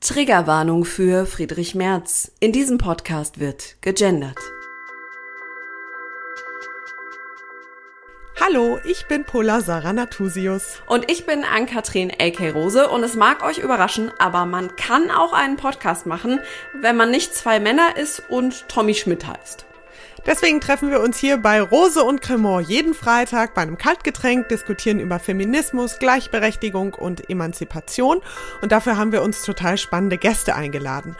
Triggerwarnung für Friedrich Merz. In diesem Podcast wird gegendert. Hallo, ich bin Pola Sarah Natusius. Und ich bin Ann-Kathrin A.K. Rose und es mag euch überraschen, aber man kann auch einen Podcast machen, wenn man nicht zwei Männer ist und Tommy Schmidt heißt. Deswegen treffen wir uns hier bei Rose und Cremant jeden Freitag bei einem Kaltgetränk, diskutieren über Feminismus, Gleichberechtigung und Emanzipation. Und dafür haben wir uns total spannende Gäste eingeladen.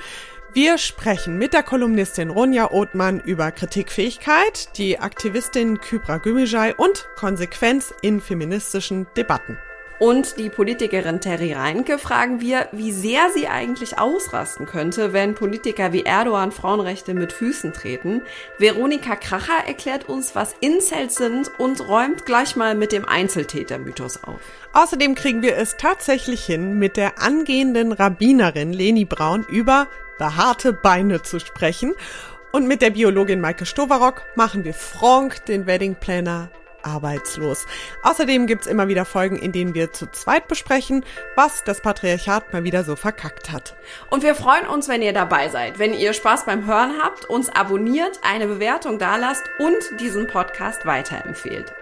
Wir sprechen mit der Kolumnistin Ronja Othmann über Kritikfähigkeit, die Aktivistin Kybra Gümüşay und Konsequenz in feministischen Debatten. Und die Politikerin Terry Reinke fragen wir, wie sehr sie eigentlich ausrasten könnte, wenn Politiker wie Erdogan Frauenrechte mit Füßen treten. Veronika Kracher erklärt uns, was Incels sind und räumt gleich mal mit dem Einzeltäter-Mythos auf. Außerdem kriegen wir es tatsächlich hin, mit der angehenden Rabbinerin Leni Braun über behaarte Beine zu sprechen. Und mit der Biologin Maike Stowarock machen wir Frank, den Wedding Planner, arbeitslos. Außerdem gibt's immer wieder Folgen, in denen wir zu zweit besprechen, was das Patriarchat mal wieder so verkackt hat. Und wir freuen uns, wenn ihr dabei seid, wenn ihr Spaß beim Hören habt, uns abonniert, eine Bewertung dalasst und diesen Podcast weiterempfehlt.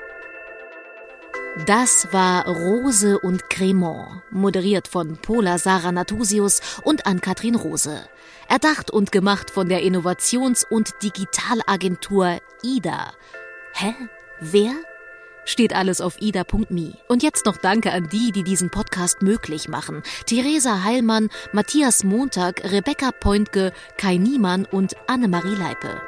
Das war Rose und Cremant, moderiert von Pola Sarah Natusius und Ann-Kathrin Rose. Erdacht und gemacht von der Innovations- und Digitalagentur IDA. Hä? Wer? Steht alles auf ida.me. Und jetzt noch Danke an die, die diesen Podcast möglich machen. Theresa Heilmann, Matthias Montag, Rebecca Pointke, Kai Niemann und Annemarie Leipe.